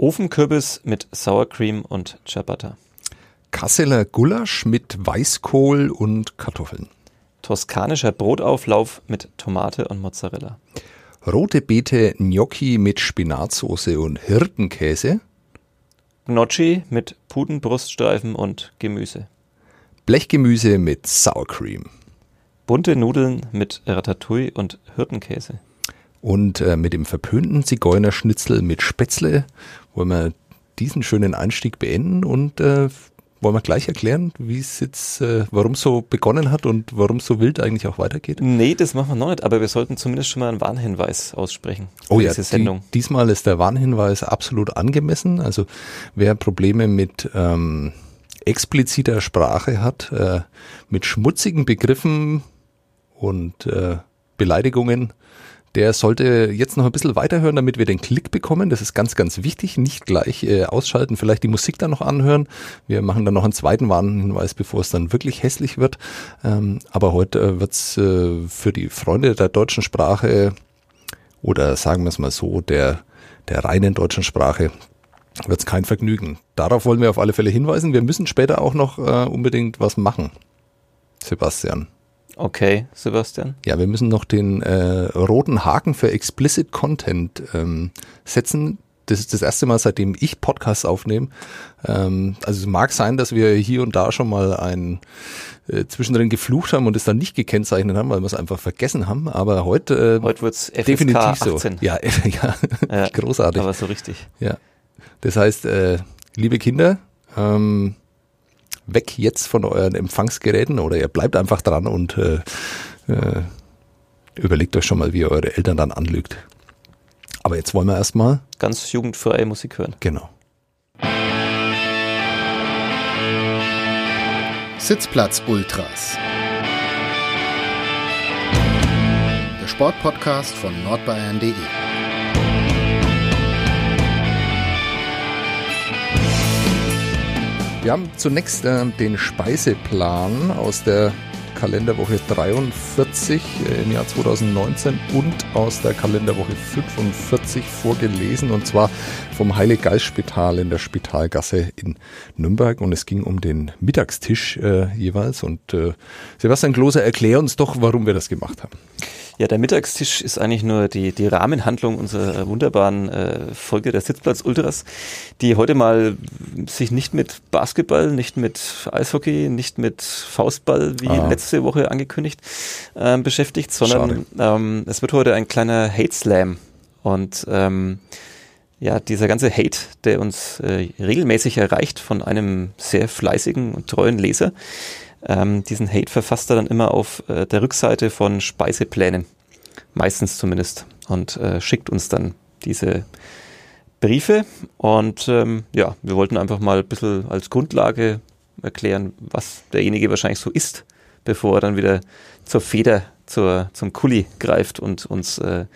Ofenkürbis mit Sour Cream und Ciabatta. Kasseler Gulasch mit Weißkohl und Kartoffeln. Toskanischer Brotauflauf mit Tomate und Mozzarella. Rote Beete Gnocchi mit Spinatsoße und Hirtenkäse. Gnocchi mit Putenbruststreifen und Gemüse. Blechgemüse mit Sour Cream. Bunte Nudeln mit Ratatouille und Hirtenkäse. Und äh, mit dem verpönten Zigeunerschnitzel mit Spätzle wollen wir diesen schönen Einstieg beenden und äh, wollen wir gleich erklären, wie es jetzt, äh, warum es so begonnen hat und warum es so wild eigentlich auch weitergeht? Nee, das machen wir noch nicht, aber wir sollten zumindest schon mal einen Warnhinweis aussprechen. Oh ja, die, diesmal ist der Warnhinweis absolut angemessen. Also wer Probleme mit ähm, expliziter Sprache hat, äh, mit schmutzigen Begriffen und äh, Beleidigungen, der sollte jetzt noch ein bisschen weiterhören, damit wir den Klick bekommen. Das ist ganz, ganz wichtig. Nicht gleich äh, ausschalten, vielleicht die Musik dann noch anhören. Wir machen dann noch einen zweiten Warnhinweis, bevor es dann wirklich hässlich wird. Ähm, aber heute äh, wird's äh, für die Freunde der deutschen Sprache oder sagen wir es mal so, der, der reinen deutschen Sprache wird's kein Vergnügen. Darauf wollen wir auf alle Fälle hinweisen. Wir müssen später auch noch äh, unbedingt was machen. Sebastian. Okay, Sebastian. Ja, wir müssen noch den äh, roten Haken für Explicit Content ähm, setzen. Das ist das erste Mal, seitdem ich Podcasts aufnehme. Ähm, also es mag sein, dass wir hier und da schon mal ein äh, zwischendrin geflucht haben und es dann nicht gekennzeichnet haben, weil wir es einfach vergessen haben. Aber heute, äh, heute wird's FSK definitiv 18. so. Ja, ja, ja, großartig. Aber so richtig. Ja. Das heißt, äh, liebe Kinder, ähm, weg jetzt von euren Empfangsgeräten oder ihr bleibt einfach dran und äh, äh, überlegt euch schon mal, wie ihr eure Eltern dann anlügt. Aber jetzt wollen wir erstmal ganz jugendfreie Musik hören. Genau. Sitzplatz Ultras. Der Sportpodcast von nordbayern.de. Wir haben zunächst äh, den Speiseplan aus der Kalenderwoche 43 äh, im Jahr 2019 und aus der Kalenderwoche 45 vorgelesen und zwar vom Heilig-Geist-Spital in der Spitalgasse in Nürnberg und es ging um den Mittagstisch äh, jeweils und äh, Sebastian Klose, erklär uns doch, warum wir das gemacht haben. Ja, der Mittagstisch ist eigentlich nur die, die Rahmenhandlung unserer wunderbaren äh, Folge der Sitzplatz Ultras, die heute mal sich nicht mit Basketball, nicht mit Eishockey, nicht mit Faustball wie ah. letzte Woche angekündigt äh, beschäftigt, sondern ähm, es wird heute ein kleiner Hate Slam und ähm, ja, dieser ganze Hate, der uns äh, regelmäßig erreicht von einem sehr fleißigen und treuen Leser, ähm, diesen Hate verfasst er dann immer auf äh, der Rückseite von Speiseplänen. Meistens zumindest. Und äh, schickt uns dann diese Briefe. Und ähm, ja, wir wollten einfach mal ein bisschen als Grundlage erklären, was derjenige wahrscheinlich so ist, bevor er dann wieder zur Feder, zur, zum Kuli greift und uns äh,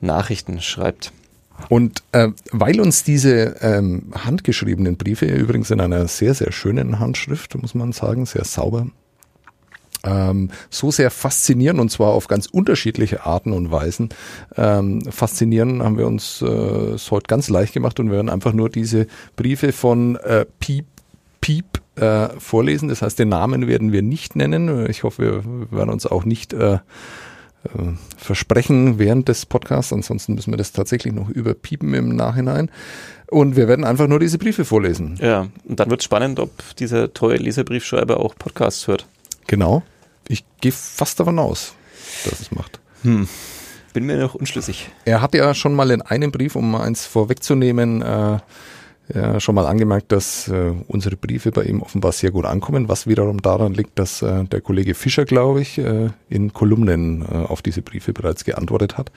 Nachrichten schreibt. Und äh, weil uns diese ähm, handgeschriebenen Briefe, übrigens in einer sehr, sehr schönen Handschrift, muss man sagen, sehr sauber, ähm, so sehr faszinieren und zwar auf ganz unterschiedliche Arten und Weisen ähm, faszinieren, haben wir uns äh, heute ganz leicht gemacht und werden einfach nur diese Briefe von äh, Piep, Piep äh, vorlesen. Das heißt, den Namen werden wir nicht nennen. Ich hoffe, wir werden uns auch nicht äh, versprechen während des Podcasts. Ansonsten müssen wir das tatsächlich noch überpiepen im Nachhinein. Und wir werden einfach nur diese Briefe vorlesen. Ja, und dann wird spannend, ob dieser treue Leserbriefschreiber auch Podcasts hört. Genau. Ich gehe fast davon aus, dass es macht. Hm. Bin mir noch unschlüssig. Er hat ja schon mal in einem Brief, um eins vorwegzunehmen, äh, ja, schon mal angemerkt, dass äh, unsere Briefe bei ihm offenbar sehr gut ankommen, was wiederum daran liegt, dass äh, der Kollege Fischer, glaube ich, äh, in Kolumnen äh, auf diese Briefe bereits geantwortet hat.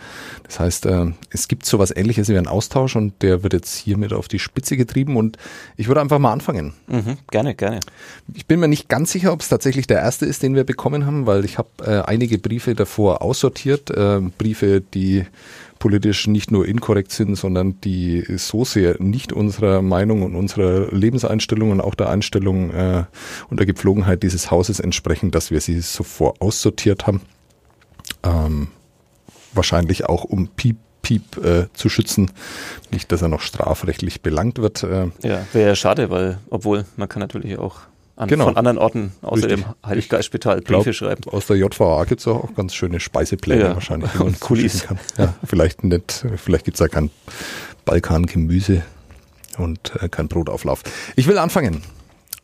Das heißt, äh, es gibt so was ähnliches wie einen Austausch und der wird jetzt hiermit auf die Spitze getrieben und ich würde einfach mal anfangen. Mhm, gerne, gerne. Ich bin mir nicht ganz sicher, ob es tatsächlich der erste ist, den wir bekommen haben, weil ich habe äh, einige Briefe davor aussortiert, Briefe, die politisch nicht nur inkorrekt sind, sondern die so sehr nicht unserer Meinung und unserer Lebenseinstellung und auch der Einstellung äh, und der Gepflogenheit dieses Hauses entsprechen, dass wir sie sofort aussortiert haben. Ähm, wahrscheinlich auch um Piep Piep äh, zu schützen. Nicht, dass er noch strafrechtlich belangt wird. Äh. Ja, wäre ja schade, weil, obwohl man kann natürlich auch an, genau. von anderen Orten außer Richtig. dem Heiliggeistspital Briefe schreiben. Aus der JVA gibt es auch ganz schöne Speisepläne ja. wahrscheinlich, man Kulis. kann. Ja, vielleicht nicht, vielleicht gibt es ja kein Balkangemüse und äh, kein Brotauflauf. Ich will anfangen.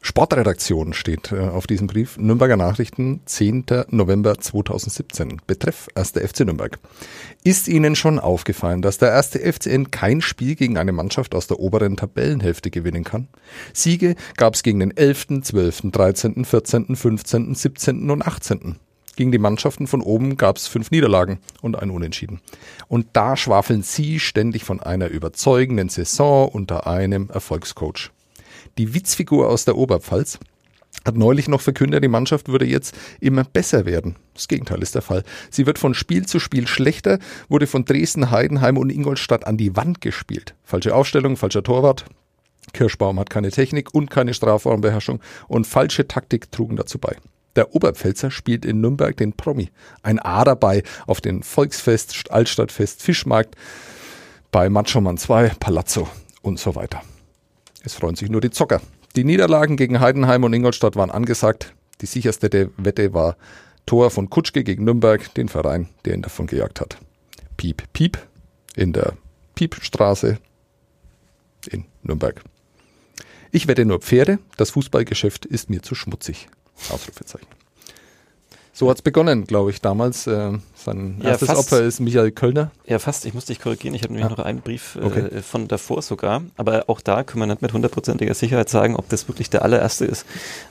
Sportredaktion steht äh, auf diesem Brief. Nürnberger Nachrichten, 10. November 2017. Betreff 1. FC Nürnberg. Ist Ihnen schon aufgefallen, dass der 1. FCN kein Spiel gegen eine Mannschaft aus der oberen Tabellenhälfte gewinnen kann? Siege gab es gegen den 11., 12., 13., 14., 15., 17. und 18. Gegen die Mannschaften von oben gab es fünf Niederlagen und ein Unentschieden. Und da schwafeln Sie ständig von einer überzeugenden Saison unter einem Erfolgscoach. Die Witzfigur aus der Oberpfalz hat neulich noch verkündet, die Mannschaft würde jetzt immer besser werden. Das Gegenteil ist der Fall. Sie wird von Spiel zu Spiel schlechter, wurde von Dresden, Heidenheim und Ingolstadt an die Wand gespielt. Falsche Aufstellung, falscher Torwart. Kirschbaum hat keine Technik und keine Strafraumbeherrschung und falsche Taktik trugen dazu bei. Der Oberpfälzer spielt in Nürnberg den Promi. Ein A dabei auf den Volksfest, Altstadtfest, Fischmarkt, bei Machoman 2, Palazzo und so weiter. Es freuen sich nur die Zocker. Die Niederlagen gegen Heidenheim und Ingolstadt waren angesagt. Die sicherste Wette war Tor von Kutschke gegen Nürnberg, den Verein, der ihn davon gejagt hat. Piep, piep in der Piepstraße in Nürnberg. Ich wette nur Pferde, das Fußballgeschäft ist mir zu schmutzig. Ausrufezeichen. So hat es begonnen, glaube ich, damals. Äh, sein ja, erstes fast, Opfer ist Michael Kölner. Ja, fast. Ich musste dich korrigieren. Ich habe nämlich ah. noch einen Brief äh, okay. von davor sogar. Aber auch da können wir nicht mit hundertprozentiger Sicherheit sagen, ob das wirklich der allererste ist.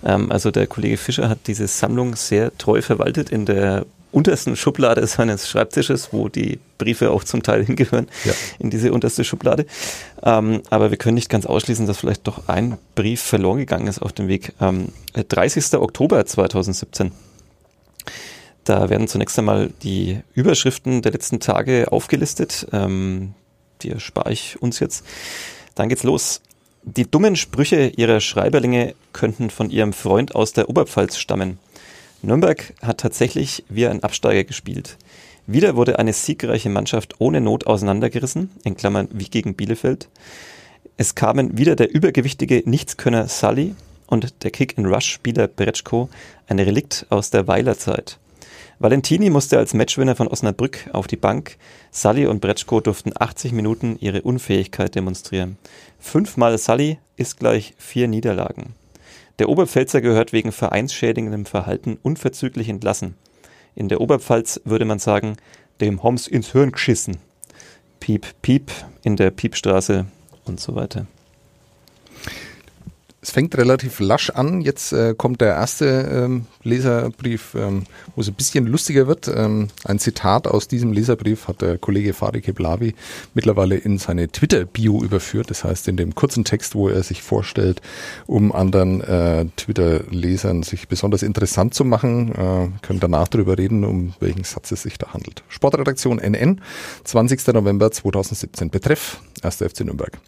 Ähm, also der Kollege Fischer hat diese Sammlung sehr treu verwaltet in der untersten Schublade seines Schreibtisches, wo die Briefe auch zum Teil hingehören, ja. in diese unterste Schublade. Ähm, aber wir können nicht ganz ausschließen, dass vielleicht doch ein Brief verloren gegangen ist auf dem Weg. Ähm, 30. Oktober 2017. Da werden zunächst einmal die Überschriften der letzten Tage aufgelistet. Ähm, die erspare ich uns jetzt. Dann geht's los. Die dummen Sprüche ihrer Schreiberlinge könnten von ihrem Freund aus der Oberpfalz stammen. Nürnberg hat tatsächlich wie ein Absteiger gespielt. Wieder wurde eine siegreiche Mannschaft ohne Not auseinandergerissen, in Klammern wie gegen Bielefeld. Es kamen wieder der übergewichtige Nichtskönner Sully und der Kick-and-Rush-Spieler Bretschko, ein Relikt aus der Weilerzeit. Valentini musste als Matchwinner von Osnabrück auf die Bank. Sully und Bretschko durften 80 Minuten ihre Unfähigkeit demonstrieren. Fünfmal Sully ist gleich vier Niederlagen. Der Oberpfälzer gehört wegen vereinsschädigendem Verhalten unverzüglich entlassen. In der Oberpfalz würde man sagen, dem Homs ins Hirn geschissen. Piep, piep in der Piepstraße und so weiter. Es fängt relativ lasch an. Jetzt äh, kommt der erste ähm, Leserbrief, ähm, wo es ein bisschen lustiger wird. Ähm, ein Zitat aus diesem Leserbrief hat der Kollege Farid Keblavi mittlerweile in seine Twitter-Bio überführt. Das heißt, in dem kurzen Text, wo er sich vorstellt, um anderen äh, Twitter-Lesern sich besonders interessant zu machen, äh, können danach darüber reden, um welchen Satz es sich da handelt. Sportredaktion NN, 20. November 2017. Betreff 1. FC Nürnberg.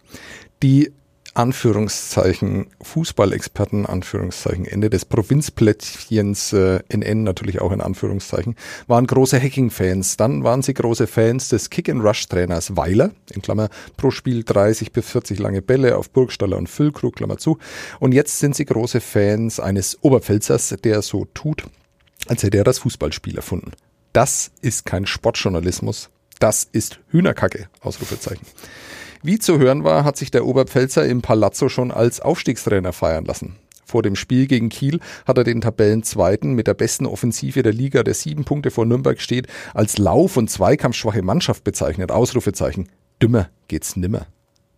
Die Anführungszeichen Fußballexperten, Anführungszeichen Ende des Provinzplättchens äh, NN natürlich auch in Anführungszeichen, waren große Hacking-Fans. Dann waren sie große Fans des Kick-and-Rush-Trainers Weiler, in Klammer pro Spiel 30 bis 40 lange Bälle auf Burgstaller und Füllkrug, Klammer zu. Und jetzt sind sie große Fans eines Oberpfälzers, der so tut, als hätte er das Fußballspiel erfunden. Das ist kein Sportjournalismus, das ist Hühnerkacke, Ausrufezeichen. Wie zu hören war, hat sich der Oberpfälzer im Palazzo schon als Aufstiegstrainer feiern lassen. Vor dem Spiel gegen Kiel hat er den Tabellenzweiten mit der besten Offensive der Liga, der sieben Punkte vor Nürnberg steht, als Lauf- und Zweikampfschwache Mannschaft bezeichnet. Ausrufezeichen. Dümmer geht's nimmer.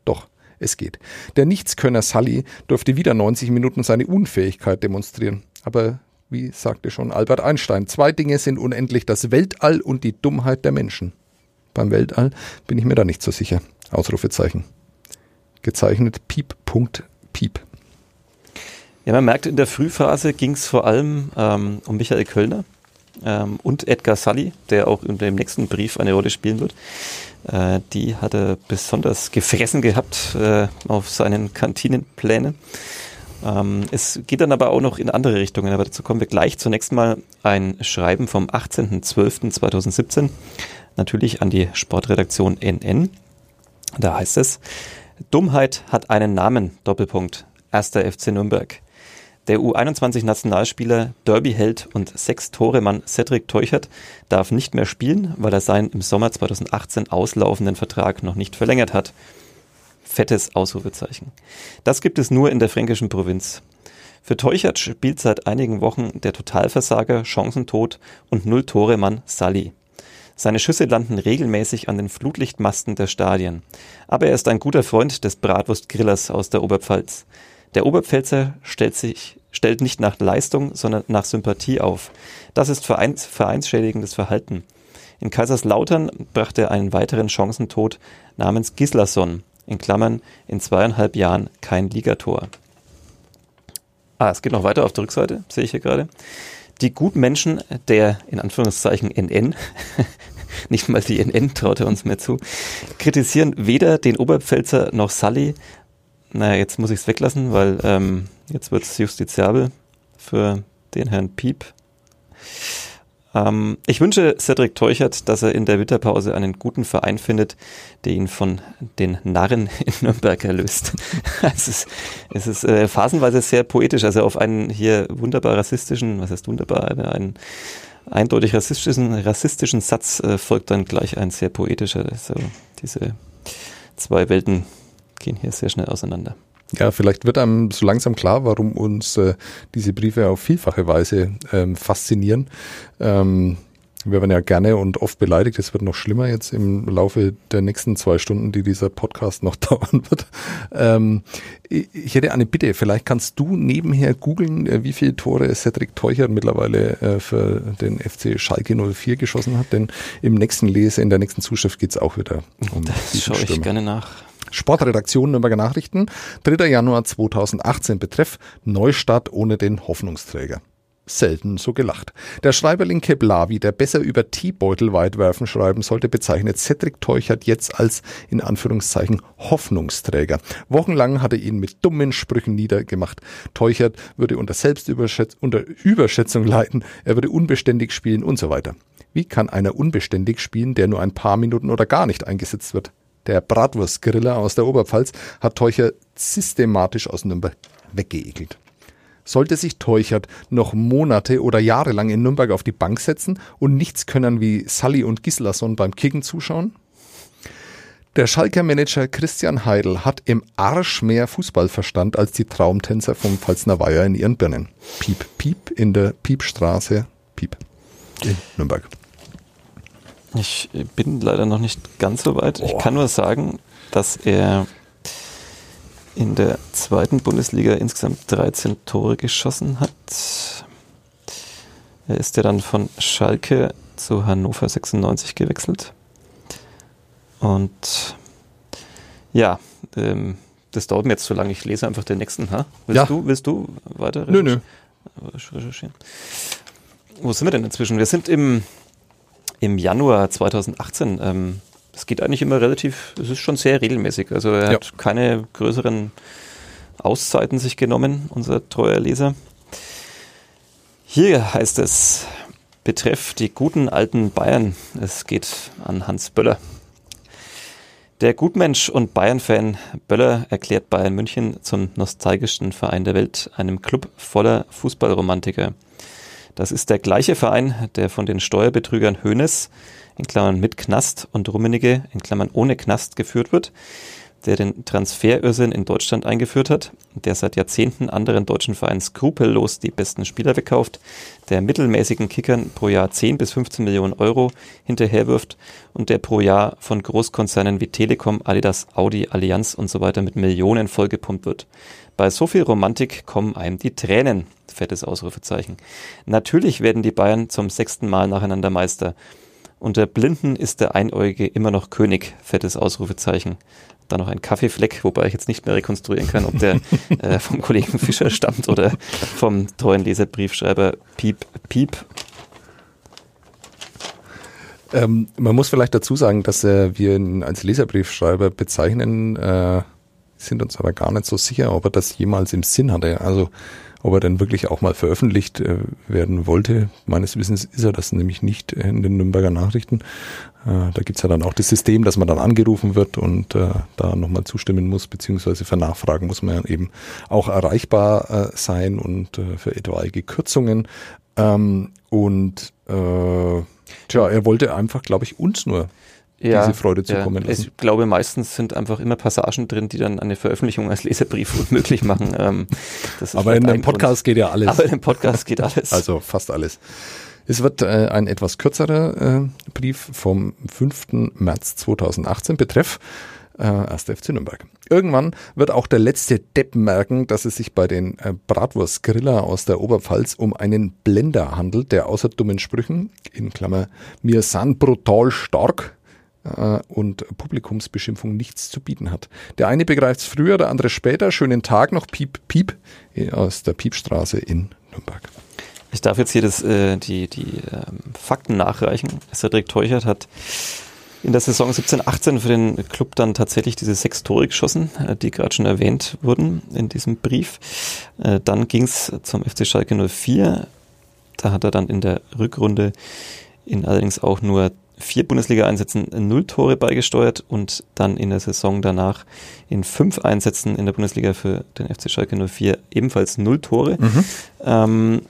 Doch, es geht. Der Nichtskönner Sully durfte wieder 90 Minuten seine Unfähigkeit demonstrieren. Aber wie sagte schon Albert Einstein, zwei Dinge sind unendlich, das Weltall und die Dummheit der Menschen. Beim Weltall bin ich mir da nicht so sicher. Ausrufezeichen. Gezeichnet Piep. Piep. Ja, man merkt, in der Frühphase ging es vor allem ähm, um Michael Kölner ähm, und Edgar Sully, der auch in dem nächsten Brief eine Rolle spielen wird. Äh, die hat er besonders gefressen gehabt äh, auf seinen Kantinenplänen. Ähm, es geht dann aber auch noch in andere Richtungen, aber dazu kommen wir gleich. Zunächst mal ein Schreiben vom 18.12.2017, natürlich an die Sportredaktion NN. Da heißt es, Dummheit hat einen Namen, Doppelpunkt, erster FC Nürnberg. Der U21-Nationalspieler, Derby-Held und Sechs-Tore-Mann Cedric Teuchert darf nicht mehr spielen, weil er seinen im Sommer 2018 auslaufenden Vertrag noch nicht verlängert hat. Fettes Ausrufezeichen. Das gibt es nur in der fränkischen Provinz. Für Teuchert spielt seit einigen Wochen der Totalversager, Chancentod und Null-Tore-Mann Sully. Seine Schüsse landen regelmäßig an den Flutlichtmasten der Stadien. Aber er ist ein guter Freund des Bratwurstgrillers aus der Oberpfalz. Der Oberpfälzer stellt sich stellt nicht nach Leistung, sondern nach Sympathie auf. Das ist vereins, vereinsschädigendes Verhalten. In Kaiserslautern brachte er einen weiteren Chancentod namens Gislason, in Klammern in zweieinhalb Jahren kein Ligator. Ah, es geht noch weiter auf der Rückseite, sehe ich hier gerade. Die Gutmenschen der, in Anführungszeichen, NN, nicht mal die NN traut er uns mehr zu, kritisieren weder den Oberpfälzer noch Sully. Naja, jetzt muss ich es weglassen, weil ähm, jetzt wird es justiziabel für den Herrn Piep. Ähm, ich wünsche Cedric Teuchert, dass er in der Winterpause einen guten Verein findet, der ihn von den Narren in Nürnberg erlöst. es ist, es ist äh, phasenweise sehr poetisch, also auf einen hier wunderbar rassistischen, was heißt wunderbar, einen eindeutig rassistischen, rassistischen Satz äh, folgt dann gleich ein sehr poetischer. Also diese zwei Welten gehen hier sehr schnell auseinander. Ja, vielleicht wird einem so langsam klar, warum uns äh, diese Briefe auf vielfache Weise ähm, faszinieren. Ähm, wir werden ja gerne und oft beleidigt. Es wird noch schlimmer jetzt im Laufe der nächsten zwei Stunden, die dieser Podcast noch dauern wird. Ähm, ich hätte eine Bitte. Vielleicht kannst du nebenher googeln, äh, wie viele Tore Cedric Teuchert mittlerweile äh, für den FC Schalke 04 geschossen hat. Denn im nächsten Lese, in der nächsten Zuschrift geht's auch wieder um Das schaue ich gerne nach. Sportredaktion Nürnberger Nachrichten, 3. Januar 2018 betreff Neustart ohne den Hoffnungsträger. Selten so gelacht. Der Schreiberling Keblavi, der besser über Teebeutel weitwerfen schreiben sollte, bezeichnet Cedric Teuchert jetzt als in Anführungszeichen Hoffnungsträger. Wochenlang hat er ihn mit dummen Sprüchen niedergemacht. Teuchert würde unter Selbstüberschätzung unter Überschätzung leiden, er würde unbeständig spielen und so weiter. Wie kann einer unbeständig spielen, der nur ein paar Minuten oder gar nicht eingesetzt wird? Der Bratwurstgriller aus der Oberpfalz hat Teucher systematisch aus Nürnberg weggeekelt. Sollte sich Teuchert noch Monate oder Jahre lang in Nürnberg auf die Bank setzen und nichts können wie Sully und Gislason beim Kicken zuschauen? Der Schalker Manager Christian Heidel hat im Arsch mehr Fußballverstand als die Traumtänzer vom Pfalzner Weiher in ihren Birnen. Piep, piep in der Piepstraße, piep in Nürnberg. Ich bin leider noch nicht ganz so weit. Oh. Ich kann nur sagen, dass er in der zweiten Bundesliga insgesamt 13 Tore geschossen hat. Er ist ja dann von Schalke zu Hannover 96 gewechselt. Und ja, ähm, das dauert mir jetzt zu lange. Ich lese einfach den nächsten. Ha? Willst, ja. du, willst du weiter nö, nö. recherchieren? Wo sind wir denn inzwischen? Wir sind im im Januar 2018. Ähm, das geht eigentlich immer relativ, es ist schon sehr regelmäßig. Also er ja. hat keine größeren Auszeiten sich genommen, unser treuer Leser. Hier heißt es, betreff die guten alten Bayern. Es geht an Hans Böller. Der Gutmensch und Bayern-Fan Böller erklärt Bayern München zum nostalgischsten Verein der Welt, einem Club voller Fußballromantiker. Das ist der gleiche Verein, der von den Steuerbetrügern Hönes in Klammern mit Knast und Rummenigge in Klammern ohne Knast geführt wird, der den Transferirrsinn in Deutschland eingeführt hat, der seit Jahrzehnten anderen deutschen Vereinen skrupellos die besten Spieler wegkauft, der mittelmäßigen Kickern pro Jahr 10 bis 15 Millionen Euro hinterherwirft und der pro Jahr von Großkonzernen wie Telekom, Adidas, Audi, Allianz und so weiter mit Millionen vollgepumpt wird. Bei so viel Romantik kommen einem die Tränen. Fettes Ausrufezeichen. Natürlich werden die Bayern zum sechsten Mal nacheinander Meister. Unter Blinden ist der Einäugige immer noch König. Fettes Ausrufezeichen. Dann noch ein Kaffeefleck, wobei ich jetzt nicht mehr rekonstruieren kann, ob der äh, vom Kollegen Fischer stammt oder vom treuen Leserbriefschreiber Piep Piep. Ähm, man muss vielleicht dazu sagen, dass äh, wir ihn als Leserbriefschreiber bezeichnen. Äh sind uns aber gar nicht so sicher, ob er das jemals im Sinn hatte. Also ob er denn wirklich auch mal veröffentlicht äh, werden wollte. Meines Wissens ist er das nämlich nicht in den Nürnberger Nachrichten. Äh, da gibt's ja dann auch das System, dass man dann angerufen wird und äh, da nochmal zustimmen muss, beziehungsweise für Nachfragen muss man eben auch erreichbar äh, sein und für etwaige Kürzungen. Ähm, und äh, tja, er wollte einfach, glaube ich, uns nur ja, diese Freude zukommen ja, lassen. Ich glaube, meistens sind einfach immer Passagen drin, die dann eine Veröffentlichung als Leserbrief unmöglich machen. Ähm, Aber in vielleicht dem ein Podcast geht ja alles. Aber in dem Podcast geht alles. Also fast alles. Es wird äh, ein etwas kürzerer äh, Brief vom 5. März 2018 betreff äh, 1. FC Nürnberg. Irgendwann wird auch der letzte Depp merken, dass es sich bei den äh, Bratwurst-Griller aus der Oberpfalz um einen Blender handelt, der außer dummen Sprüchen, in Klammer, mir san brutal stark, äh, und Publikumsbeschimpfung nichts zu bieten hat. Der eine begreift es früher, der andere später. Schönen Tag noch, Piep, Piep, äh, aus der Piepstraße in Nürnberg. Ich darf jetzt hier das, äh, die, die ähm, Fakten nachreichen. Cedric Teuchert hat in der Saison 17-18 für den Club dann tatsächlich diese sechs Tore geschossen, äh, die gerade schon erwähnt wurden in diesem Brief. Äh, dann ging es zum FC Schalke 04. Da hat er dann in der Rückrunde in allerdings auch nur vier Bundesliga-Einsätzen null Tore beigesteuert und dann in der Saison danach in fünf Einsätzen in der Bundesliga für den FC Schalke 04 ebenfalls null Tore. Mhm. Ähm,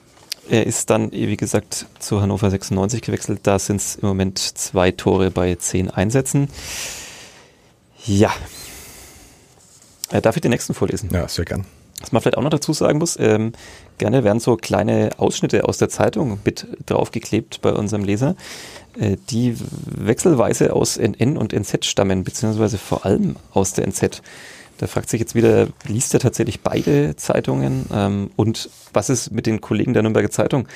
er ist dann, wie gesagt, zu Hannover 96 gewechselt. Da sind es im Moment zwei Tore bei zehn Einsätzen. Ja. Äh, darf ich den nächsten vorlesen? Ja, sehr gern. Was man vielleicht auch noch dazu sagen muss, ähm, gerne werden so kleine Ausschnitte aus der Zeitung mit draufgeklebt bei unserem Leser, äh, die wechselweise aus NN und NZ stammen, beziehungsweise vor allem aus der NZ. Da fragt sich jetzt wieder, liest er tatsächlich beide Zeitungen? Ähm, und was ist mit den Kollegen der Nürnberger Zeitung?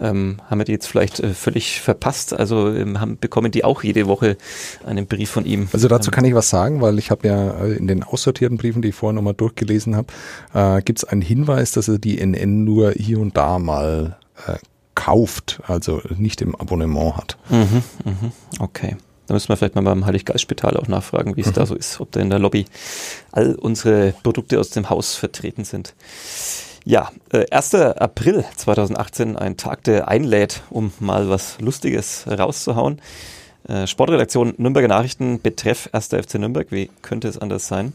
Ähm, haben wir die jetzt vielleicht äh, völlig verpasst? Also ähm, haben, bekommen die auch jede Woche einen Brief von ihm? Also dazu kann ich was sagen, weil ich habe ja äh, in den aussortierten Briefen, die ich vorher nochmal durchgelesen habe, äh, gibt es einen Hinweis, dass er die NN nur hier und da mal äh, kauft, also nicht im Abonnement hat. Mhm, mhm, okay. Da müssen wir vielleicht mal beim Heiliggeistspital auch nachfragen, wie es Mhm. da so ist, ob da in der Lobby all unsere Produkte aus dem Haus vertreten sind. Ja, äh, 1. April 2018, ein Tag, der einlädt, um mal was Lustiges rauszuhauen. Äh, Sportredaktion Nürnberger Nachrichten betreff 1. FC Nürnberg. Wie könnte es anders sein?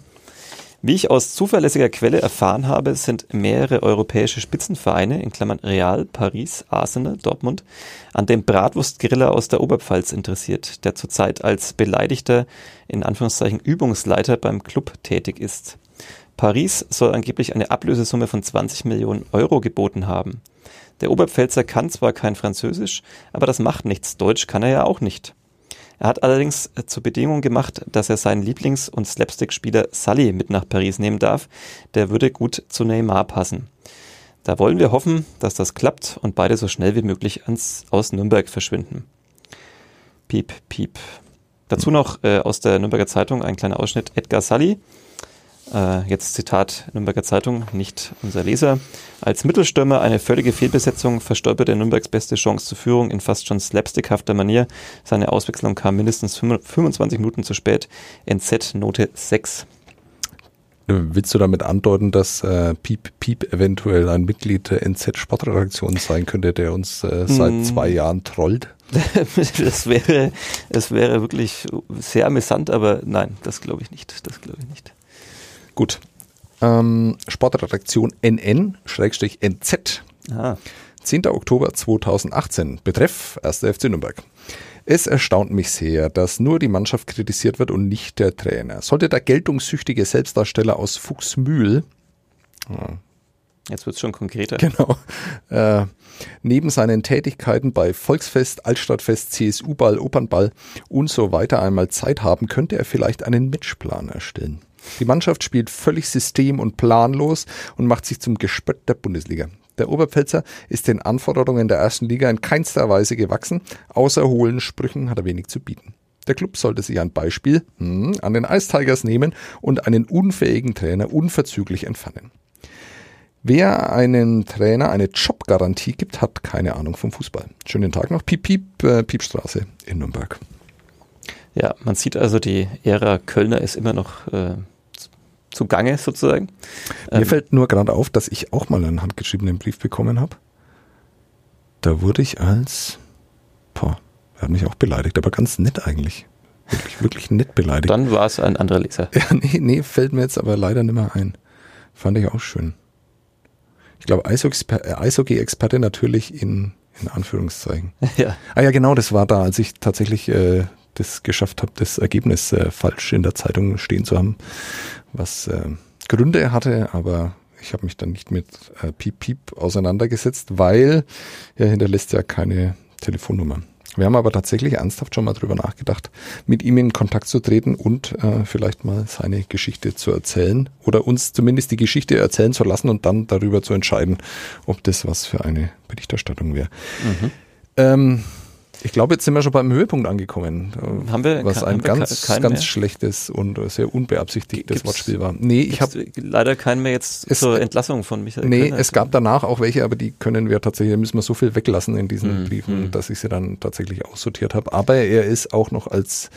Wie ich aus zuverlässiger Quelle erfahren habe, sind mehrere europäische Spitzenvereine, in Klammern Real, Paris, Arsenal, Dortmund, an dem Bratwurstgriller aus der Oberpfalz interessiert, der zurzeit als beleidigter, in Anführungszeichen Übungsleiter beim Club tätig ist. Paris soll angeblich eine Ablösesumme von 20 Millionen Euro geboten haben. Der Oberpfälzer kann zwar kein Französisch, aber das macht nichts. Deutsch kann er ja auch nicht. Er hat allerdings äh, zur Bedingung gemacht, dass er seinen Lieblings- und Slapstick-Spieler Sully mit nach Paris nehmen darf. Der würde gut zu Neymar passen. Da wollen wir hoffen, dass das klappt und beide so schnell wie möglich ans, aus Nürnberg verschwinden. Piep, piep. Dazu noch äh, aus der Nürnberger Zeitung ein kleiner Ausschnitt. Edgar Sully, äh, jetzt Zitat Nürnberger Zeitung, nicht unser Leser. Als Mittelstürmer eine völlige Fehlbesetzung verstolperte Nürnbergs beste Chance zur Führung in fast schon slapstickhafter Manier. Seine Auswechslung kam mindestens 25 Minuten zu spät. NZ Note 6. Willst du damit andeuten, dass äh, Piep Piep eventuell ein Mitglied der NZ Sportredaktion sein könnte, der uns äh, seit Mm. zwei Jahren trollt? das wäre, es wäre wirklich sehr amüsant, aber nein, das glaube ich nicht. Das glaube ich nicht. Gut. Ähm, Sportredaktion NN-NZ Ah, 10. Oktober 2018. Betreff 1. FC Nürnberg. Es erstaunt mich sehr, dass nur die Mannschaft kritisiert wird und nicht der Trainer. Sollte der geltungssüchtige Selbstdarsteller aus Fuchsmühl jetzt wird es schon konkreter. Genau. Äh, neben seinen Tätigkeiten bei Volksfest, Altstadtfest, CSU-Ball, Opernball und so weiter einmal Zeit haben, könnte er vielleicht einen Matchplan erstellen. Die Mannschaft spielt völlig system- und planlos und macht sich zum Gespött der Bundesliga. Der Oberpfälzer ist den Anforderungen der ersten Liga in keinster Weise gewachsen. Außer hohlen Sprüchen hat er wenig zu bieten. Der Club sollte sich ein Beispiel hm, an den Ice Tigers nehmen und einen unfähigen Trainer unverzüglich entfernen. Wer einem Trainer eine Jobgarantie gibt, hat keine Ahnung vom Fußball. Schönen Tag noch. Piep, piep, äh, Piepstraße in Nürnberg. Ja, man sieht also, die Ära Kölner ist immer noch äh, zugange sozusagen. Mir ähm, fällt nur gerade auf, dass ich auch mal einen handgeschriebenen Brief bekommen habe. Da wurde ich als, boah, er hat mich auch beleidigt, aber ganz nett eigentlich. Wirklich, wirklich nett beleidigt. Dann war es ein anderer Leser. Ja, nee, nee, fällt mir jetzt aber leider nicht mehr ein. Fand ich auch schön. Ich glaube, Eishockey-Experte natürlich in, in Anführungszeichen. Ja. Ah ja, genau, das war da, als ich tatsächlich äh, das geschafft habe, das Ergebnis äh, falsch in der Zeitung stehen zu haben, was äh, Gründe hatte, aber ich habe mich dann nicht mit äh, Piep Piep auseinandergesetzt, weil er hinterlässt ja keine Telefonnummer. Wir haben aber tatsächlich ernsthaft schon mal drüber nachgedacht, mit ihm in Kontakt zu treten und äh, vielleicht mal seine Geschichte zu erzählen oder uns zumindest die Geschichte erzählen zu lassen und dann darüber zu entscheiden, ob das was für eine Berichterstattung wäre. Mhm. Ähm, ich glaube, jetzt sind wir schon beim Höhepunkt angekommen, haben wir, was ein ganz, ganz mehr? schlechtes und sehr unbeabsichtigtes Gibt's, Wortspiel war. Nee, ich habe leider keinen mehr jetzt es, zur Entlassung von Michael. Nee, Kölner. es gab danach auch welche, aber die können wir tatsächlich, da müssen wir so viel weglassen in diesen mhm. Briefen, mhm. dass ich sie dann tatsächlich aussortiert habe. Aber er ist auch noch als,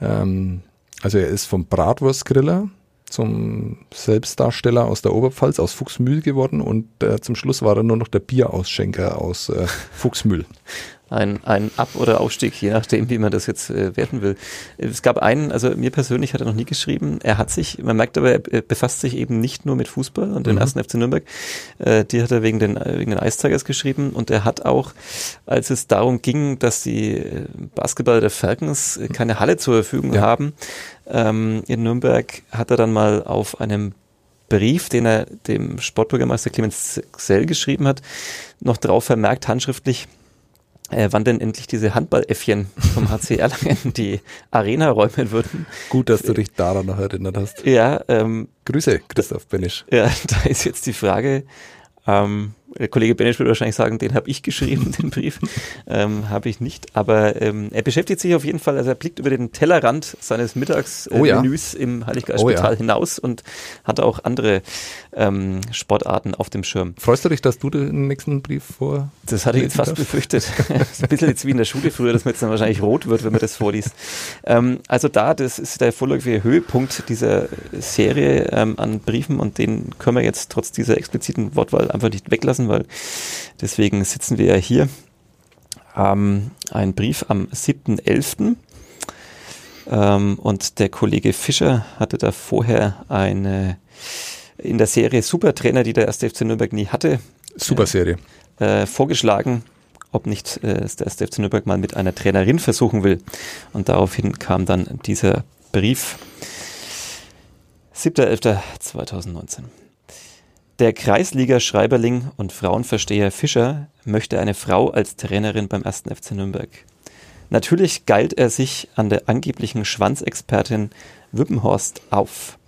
ähm, also er ist vom Bratwurstgriller zum Selbstdarsteller aus der Oberpfalz, aus Fuchsmühl geworden und äh, zum Schluss war er nur noch der Bierausschenker aus äh, Fuchsmühl ein, ein Ab- oder Aufstieg, je nachdem, wie man das jetzt äh, werten will. Es gab einen, also mir persönlich hat er noch nie geschrieben, er hat sich, man merkt aber, er befasst sich eben nicht nur mit Fußball und dem mhm. ersten FC Nürnberg, äh, die hat er wegen den, äh, wegen den Eistigers geschrieben und er hat auch, als es darum ging, dass die äh, Basketballer der Falcons äh, keine Halle zur Verfügung ja. haben, ähm, in Nürnberg hat er dann mal auf einem Brief, den er dem Sportbürgermeister Clemens Zell geschrieben hat, noch drauf vermerkt, handschriftlich, äh, wann denn endlich diese Handballäffchen vom HC Erlangen die Arena räumen würden. Gut, dass du dich daran noch erinnert hast. Ja, ähm, Grüße, Christoph Benisch. Ja, da ist jetzt die Frage, ähm, der Kollege Benesch würde wahrscheinlich sagen, den habe ich geschrieben, den Brief. Ähm, habe ich nicht. Aber ähm, er beschäftigt sich auf jeden Fall, also er blickt über den Tellerrand seines Mittagsmenüs äh, oh ja. im Heiliggeistspital oh ja. hinaus und hat auch andere ähm, Sportarten auf dem Schirm. Freust du dich, dass du den nächsten Brief vor? Das hatte ich jetzt fast befürchtet. ein bisschen jetzt wie in der Schule früher, dass man jetzt dann wahrscheinlich rot wird, wenn man das vorliest. Ähm, also da, das ist der vorläufige Höhepunkt dieser Serie ähm, an Briefen und den können wir jetzt trotz dieser expliziten Wortwahl einfach nicht weglassen lassen, weil deswegen sitzen wir ja hier. Ähm, ein Brief am 7.11. Ähm, und der Kollege Fischer hatte da vorher eine in der Serie Supertrainer, die der erste FC Nürnberg nie hatte. Super Serie. Äh, vorgeschlagen, ob nicht äh, der erste FC Nürnberg mal mit einer Trainerin versuchen will. Und daraufhin kam dann dieser Brief. 7.11.2019. Der Kreisliga-Schreiberling und Frauenversteher Fischer möchte eine Frau als Trainerin beim 1. FC Nürnberg. Natürlich geilt er sich an der angeblichen Schwanzexpertin Wippenhorst auf,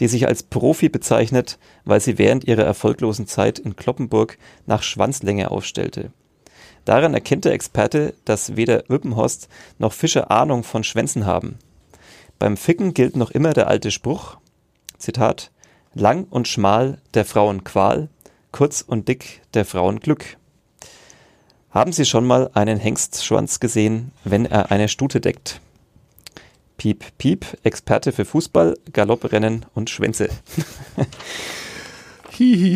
die sich als Profi bezeichnet, weil sie während ihrer erfolglosen Zeit in Kloppenburg nach Schwanzlänge aufstellte. Daran erkennt der Experte, dass weder Wippenhorst noch Fischer Ahnung von Schwänzen haben. Beim Ficken gilt noch immer der alte Spruch, Zitat, Lang und schmal der Frauen Qual, kurz und dick der Frauen Glück. Haben Sie schon mal einen Hengstschwanz gesehen, wenn er eine Stute deckt? Piep, piep, Experte für Fußball, Galopprennen und Schwänze.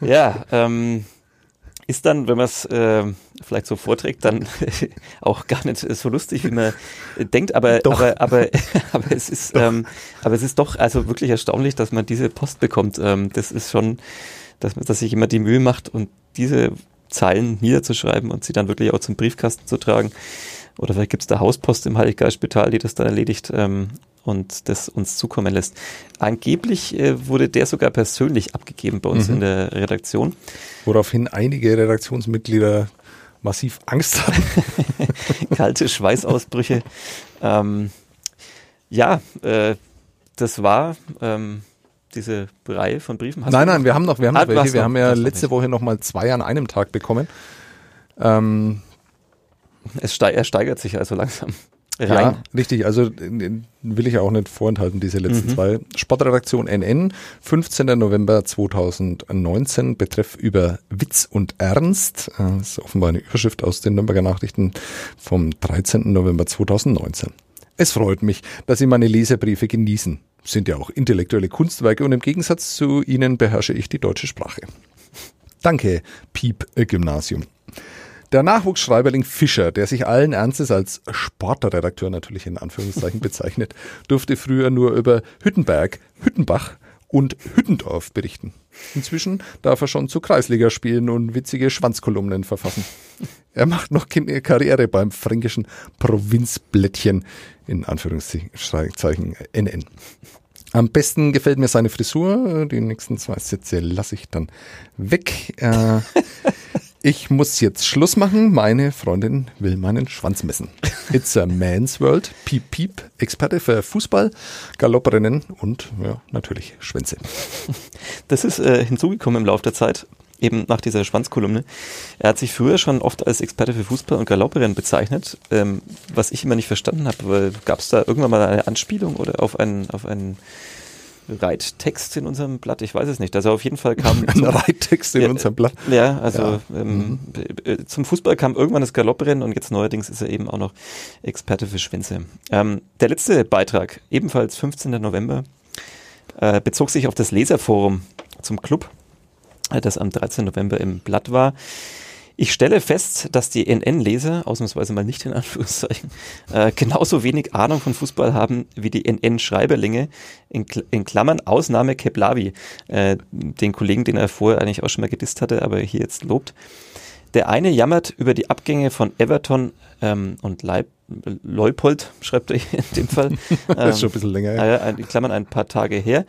ja, ähm, ist dann, wenn man es äh, vielleicht so vorträgt, dann auch gar nicht so lustig, wie man denkt, aber, aber, aber, aber es ist, ähm, aber es ist doch also wirklich erstaunlich, dass man diese Post bekommt. Ähm, das ist schon, dass man, dass sich immer die Mühe macht und diese Zeilen niederzuschreiben und sie dann wirklich auch zum Briefkasten zu tragen. Oder vielleicht gibt es da Hauspost im Heiliggeistspital, die das dann erledigt. Ähm, und das uns zukommen lässt. Angeblich äh, wurde der sogar persönlich abgegeben bei uns mhm. in der Redaktion. Woraufhin einige Redaktionsmitglieder massiv Angst hatten. Kalte Schweißausbrüche. ähm, ja, äh, das war ähm, diese Reihe von Briefen. Hast nein, nein, wir haben noch, wir haben ah, noch welche. Wir haben ja letzte Woche noch mal zwei an einem Tag bekommen. Ähm, es steig, er steigert sich also langsam rein. Ja, richtig. Also will ich auch nicht vorenthalten, diese letzten mhm. zwei. Sportredaktion NN, 15. November 2019, betreff über Witz und Ernst. Das ist offenbar eine Überschrift aus den Nürnberger Nachrichten vom 13. November 2019. Es freut mich, dass Sie meine Leserbriefe genießen. sind ja auch intellektuelle Kunstwerke und im Gegensatz zu ihnen beherrsche ich die deutsche Sprache. Danke, Piep Gymnasium. Der Nachwuchsschreiberling Fischer, der sich allen Ernstes als Sportredakteur natürlich in Anführungszeichen bezeichnet, durfte früher nur über Hüttenberg, Hüttenbach und Hüttendorf berichten. Inzwischen darf er schon zu Kreisliga spielen und witzige Schwanzkolumnen verfassen. Er macht noch Karriere beim fränkischen Provinzblättchen in Anführungszeichen NN. Am besten gefällt mir seine Frisur. Die nächsten zwei Sätze lasse ich dann weg. Äh, ich muss jetzt Schluss machen. Meine Freundin will meinen Schwanz messen. It's a man's world. Piep, piep. Experte für Fußball, Galopprennen und ja, natürlich Schwänze. Das ist äh, hinzugekommen im Laufe der Zeit eben nach dieser Schwanzkolumne. Er hat sich früher schon oft als Experte für Fußball und Galopprennen bezeichnet, ähm, was ich immer nicht verstanden habe, weil gab es da irgendwann mal eine Anspielung oder auf einen, auf einen Reittext in unserem Blatt? Ich weiß es nicht. Also auf jeden Fall kam ein Reittext in ja, unserem Blatt. Ja, also ja. Ähm, mhm. zum Fußball kam irgendwann das Galopprennen und jetzt neuerdings ist er eben auch noch Experte für Schwänze. Ähm, der letzte Beitrag, ebenfalls 15. November, äh, bezog sich auf das Leserforum zum Club das am 13. November im Blatt war. Ich stelle fest, dass die NN-Leser, ausnahmsweise mal nicht in Anführungszeichen, äh, genauso wenig Ahnung von Fußball haben wie die NN-Schreiberlinge, in, in, Klammern Ausnahme Keplavi, äh, den Kollegen, den er vorher eigentlich auch schon mal gedisst hatte, aber hier jetzt lobt. Der eine jammert über die Abgänge von Everton ähm, und Leip Leupold, schreibt er in dem Fall. das ist schon ein bisschen länger her. Äh, in Klammern ein paar Tage her.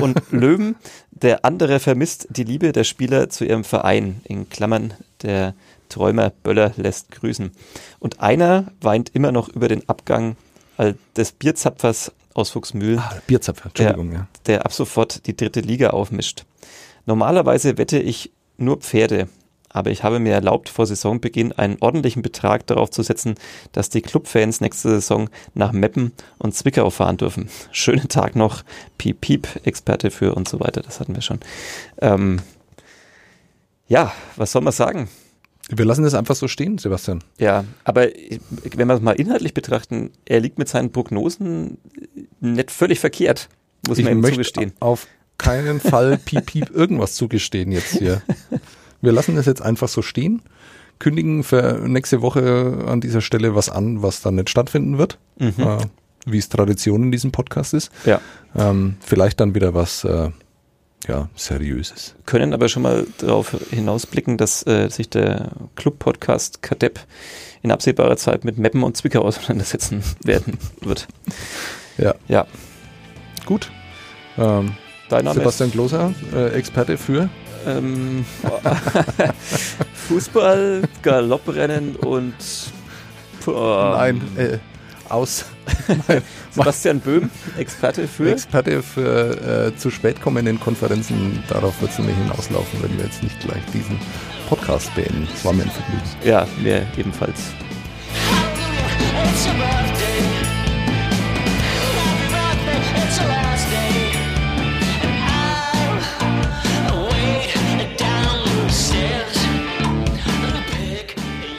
Und Löwen, der andere vermisst die Liebe der Spieler zu ihrem Verein. In Klammern der Träumer Böller lässt grüßen. Und einer weint immer noch über den Abgang des Bierzapfers aus Fuchsmühl. Ah, Bierzapfer, Entschuldigung, der, ja. Der ab sofort die dritte Liga aufmischt. Normalerweise wette ich nur Pferde, aber ich habe mir erlaubt, vor Saisonbeginn einen ordentlichen Betrag darauf zu setzen, dass die Clubfans nächste Saison nach Meppen und Zwickau fahren dürfen. Schönen Tag noch, Piep Piep, Experte für und so weiter, das hatten wir schon. Ähm, ja, was soll man sagen? Wir lassen das einfach so stehen, Sebastian. Ja, aber wenn wir es mal inhaltlich betrachten, er liegt mit seinen Prognosen nicht völlig verkehrt, muss ich man ihm zugestehen. Auf keinen Fall Piep Piep irgendwas zugestehen jetzt hier. Wir lassen es jetzt einfach so stehen, kündigen für nächste Woche an dieser Stelle was an, was dann nicht stattfinden wird, mhm. äh, wie es Tradition in diesem Podcast ist. Ja. Ähm, vielleicht dann wieder was äh, ja, Seriöses. Können aber schon mal darauf hinausblicken, dass äh, sich der Club-Podcast Kadepp in absehbarer Zeit mit Meppen und Zwickau auseinandersetzen werden wird. Ja. Ja. Gut. Ähm, Dein Name Sebastian Gloser, äh, Experte für ähm, Fußball, Galopprennen und oh, Nein, äh, aus. Sebastian Böhm, Experte für Experte für äh, zu spät kommenden Konferenzen. Darauf wird es nämlich hinauslaufen, wenn wir jetzt nicht gleich diesen Podcast beenden. Das war mir ein Vergnügen. Ja, mir ebenfalls.